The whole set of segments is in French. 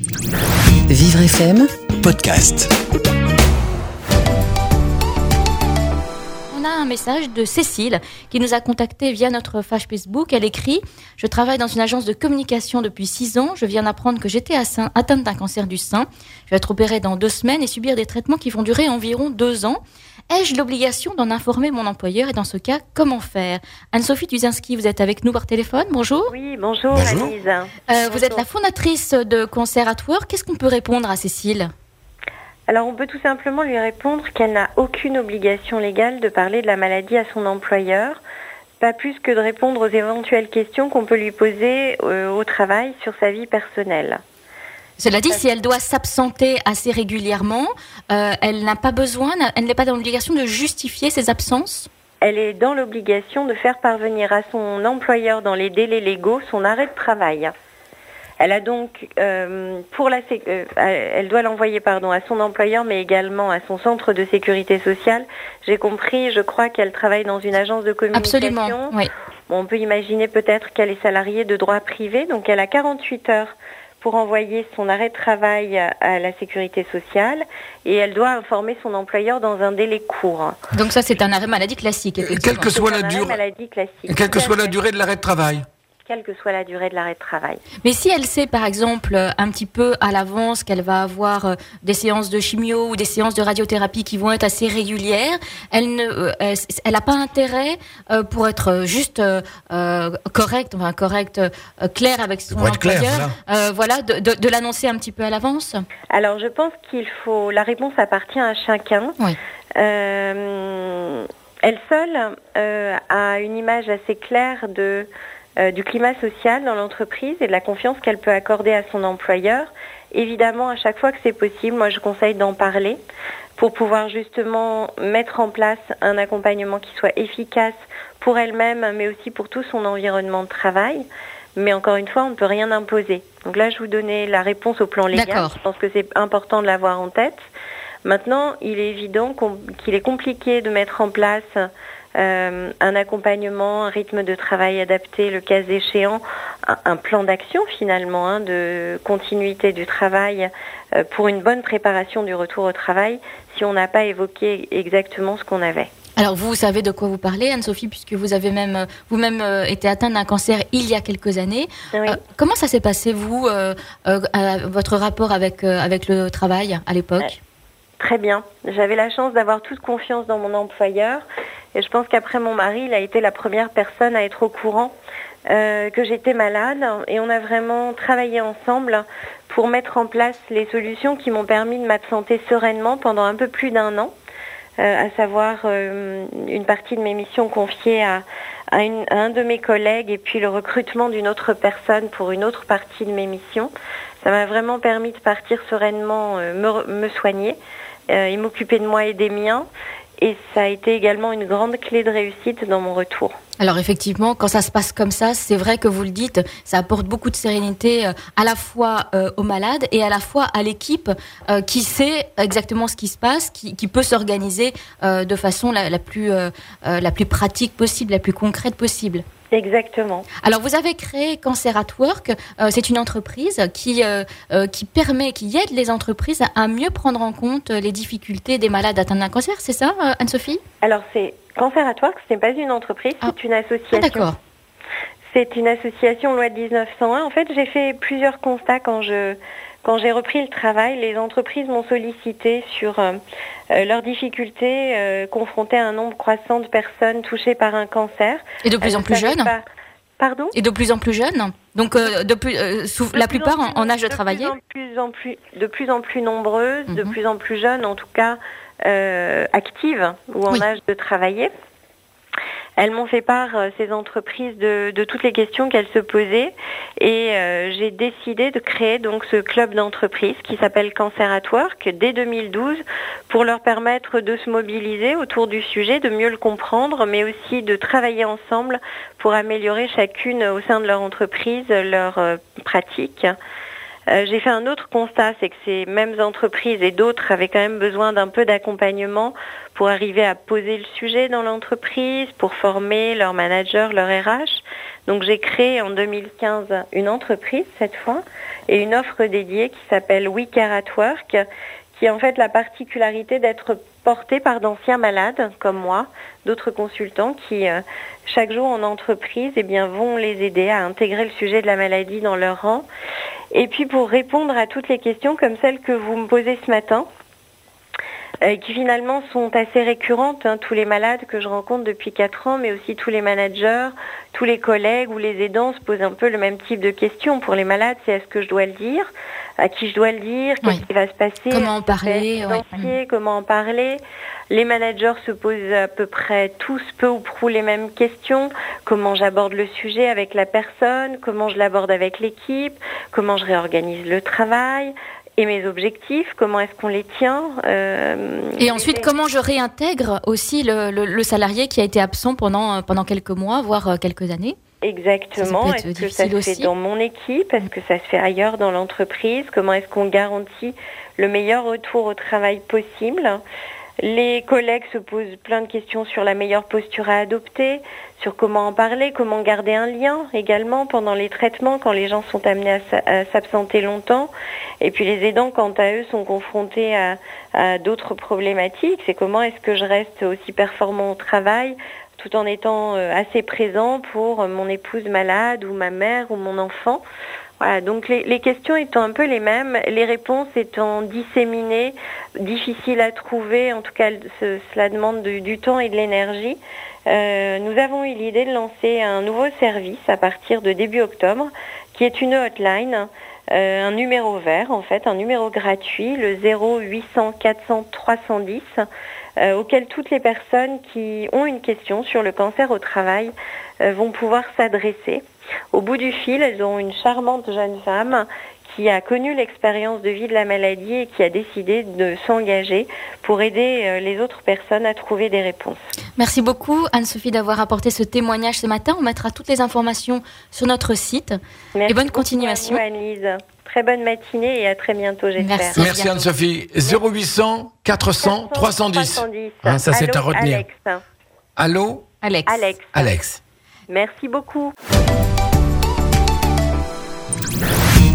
Vivre FM, podcast. On a un message de Cécile qui nous a contacté via notre page Facebook. Elle écrit Je travaille dans une agence de communication depuis six ans. Je viens d'apprendre que j'étais atteinte atteinte d'un cancer du sein. Je vais être opérée dans deux semaines et subir des traitements qui vont durer environ deux ans. Ai-je l'obligation d'en informer mon employeur et dans ce cas, comment faire? Anne-Sophie Tuzinski, vous êtes avec nous par téléphone. Bonjour. Oui, bonjour, Bonjour. Annelise. Euh, vous êtes la fondatrice de Cancer at Work. Qu'est-ce qu'on peut répondre à Cécile? Alors, on peut tout simplement lui répondre qu'elle n'a aucune obligation légale de parler de la maladie à son employeur, pas plus que de répondre aux éventuelles questions qu'on peut lui poser euh, au travail sur sa vie personnelle. Cela dit, si elle doit s'absenter assez régulièrement, euh, elle n'a pas besoin, elle n'est pas dans l'obligation de justifier ses absences? Elle est dans l'obligation de faire parvenir à son employeur dans les délais légaux son arrêt de travail. Elle a donc, euh, pour la, euh, elle doit l'envoyer pardon à son employeur, mais également à son centre de sécurité sociale. J'ai compris, je crois qu'elle travaille dans une agence de communication. Absolument, oui. Bon, on peut imaginer peut-être qu'elle est salariée de droit privé, donc elle a 48 heures pour envoyer son arrêt de travail à la sécurité sociale et elle doit informer son employeur dans un délai court. Donc ça, c'est un arrêt maladie classique. Quelle effectivement. que soit la durée, quelle que soit la durée de l'arrêt de travail. Quelle que soit la durée de l'arrêt de travail. Mais si elle sait, par exemple, euh, un petit peu à l'avance qu'elle va avoir euh, des séances de chimio ou des séances de radiothérapie qui vont être assez régulières, elle ne, euh, elle elle n'a pas intérêt pour être juste euh, correcte, enfin correcte, euh, claire avec son clair, employeur, euh, voilà, de, de- de l'annoncer un petit peu à l'avance. Alors je pense qu'il faut. La réponse appartient à chacun. Oui. Euh, elle seule euh, a une image assez claire de euh, du climat social dans l'entreprise et de la confiance qu'elle peut accorder à son employeur. Évidemment, à chaque fois que c'est possible, moi je conseille d'en parler pour pouvoir justement mettre en place un accompagnement qui soit efficace pour elle-même, mais aussi pour tout son environnement de travail. Mais encore une fois, on ne peut rien imposer. Donc là, je vous donnais la réponse au plan légal. Je pense que c'est important de l'avoir en tête. Maintenant, il est évident qu'il est compliqué de mettre en place euh, un accompagnement, un rythme de travail adapté, le cas échéant, un, un plan d'action finalement hein, de continuité du travail euh, pour une bonne préparation du retour au travail si on n'a pas évoqué exactement ce qu'on avait. Alors vous, savez de quoi vous parlez, Anne-Sophie, puisque vous avez même euh, vous-même euh, été atteinte d'un cancer il y a quelques années. Oui. Euh, comment ça s'est passé vous, euh, votre rapport avec avec le travail à l'époque? Très bien. J'avais la chance d'avoir toute confiance dans mon employeur et je pense qu'après mon mari, il a été la première personne à être au courant euh, que j'étais malade et on a vraiment travaillé ensemble pour mettre en place les solutions qui m'ont permis de m'absenter sereinement pendant un peu plus d'un an, euh, à savoir euh, une partie de mes missions confiées à, un de mes collègues et puis le recrutement d'une autre personne pour une autre partie de mes missions. Ça m'a vraiment permis de partir sereinement me, soigner et m'occuper de moi et des miens. Et ça a été également une grande clé de réussite dans mon retour. Alors effectivement, quand ça se passe comme ça, c'est vrai que vous le dites, ça apporte beaucoup de sérénité euh, à la fois euh, aux malades et à la fois à l'équipe euh, qui sait exactement ce qui se passe, qui, peut s'organiser de façon la, plus la plus pratique possible, la plus concrète possible. Exactement. Alors vous avez créé Cancer at Work, euh, c'est une entreprise qui euh, euh, qui permet, qui aide les entreprises à, mieux prendre en compte les difficultés des malades atteints d'un cancer, c'est ça, Anne-Sophie? Alors c'est Cancer at Work, ce n'est pas une entreprise, Ah. c'est une Ah, association. D'accord. C'est une association loi de 1901. En fait, j'ai fait plusieurs constats quand je quand j'ai repris le travail. Les entreprises m'ont sollicité sur euh, euh, leurs difficultés euh, confrontées à un nombre croissant de personnes touchées par un cancer. Et de plus en plus jeunes. pas- Pardon Et de plus en plus jeunes. Donc, euh, de plus, De la plus plupart en en, plus- en âge de travailler. plus en plus, de plus en plus nombreuses, de Mhm. plus en plus jeunes, en tout cas actives ou en Oui. âge de travailler. Elles m'ont fait part, euh, ces entreprises, de, toutes les questions qu'elles se posaient et euh, j'ai décidé de créer ce club d'entreprise qui s'appelle Cancer at Work dès 2012 pour leur permettre de se mobiliser autour du sujet, de mieux le comprendre, mais aussi de travailler ensemble pour améliorer chacune au sein de leur entreprise leur euh, pratique. Euh, j'ai fait un autre constat, c'est que ces mêmes entreprises et d'autres avaient quand même besoin d'un peu d'accompagnement pour arriver à poser le sujet dans l'entreprise, pour former leurs managers, leur RH. Donc j'ai créé en 2015 une entreprise cette fois et une offre dédiée qui s'appelle We Care at Work, qui a en fait la particularité d'être portée par d'anciens malades comme moi, d'autres consultants qui euh, chaque jour en entreprise eh vont les aider à intégrer le sujet de la maladie dans leur rang. Et puis pour répondre à toutes les questions comme celles que vous me posez ce matin, euh, qui finalement sont assez récurrentes, hein, tous les malades que je rencontre depuis 4 ans, mais aussi tous les managers, tous les collègues ou les aidants se posent un peu le même type de questions. Pour les malades, c'est est-ce que je dois le dire À qui je dois le dire Qu'est-ce qui va se passer Comment en parler Comment en parler Les managers se posent à peu près tous peu ou prou les mêmes questions. Comment j'aborde le sujet avec la personne Comment je l'aborde avec l'équipe Comment je réorganise le travail et mes objectifs, comment est-ce qu'on les tient. Euh, et ensuite, comment je réintègre aussi le, le, salarié qui a été absent pendant, pendant quelques mois, voire euh, quelques années? Exactement. Est-ce que ça se fait dans mon équipe? Est-ce que ça se fait ailleurs dans l'entreprise? Comment est-ce qu'on garantit le meilleur retour au travail possible? Les collègues se posent plein de questions sur la meilleure posture à adopter, sur comment en parler, comment garder un lien également pendant les traitements quand les gens sont amenés à s'absenter longtemps. Et puis les aidants, quant à eux, sont confrontés à, d'autres problématiques. C'est comment est-ce que je reste aussi performant au travail tout en étant euh, assez présent pour mon épouse malade ou ma mère ou mon enfant. Voilà, donc les, questions étant un peu les mêmes, les réponses étant disséminées, difficiles à trouver, en tout cas cela demande du temps et de l'énergie. Euh, nous avons eu l'idée de lancer un nouveau service à partir de début octobre, qui est une hotline, un numéro vert en fait, un numéro gratuit, le 0800 400 310, auquel toutes les personnes qui ont une question sur le cancer au travail euh, vont pouvoir s'adresser. Au bout du fil, elles ont une charmante jeune femme qui a connu l'expérience de vie de la maladie et qui a décidé de s'engager pour aider euh, les autres personnes à trouver des réponses. Merci beaucoup Anne-Sophie d'avoir apporté ce témoignage ce matin. On mettra toutes les informations sur notre site. Merci et bonne continuation. Anne-Lise. Très bonne matinée et à très bientôt, j'espère. Merci, Merci Anne-Sophie. 0800 400 310. ça, c'est à retenir. Alex. Allô Alex. Alex. Alex. Merci beaucoup.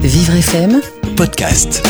Vivre FM Podcast.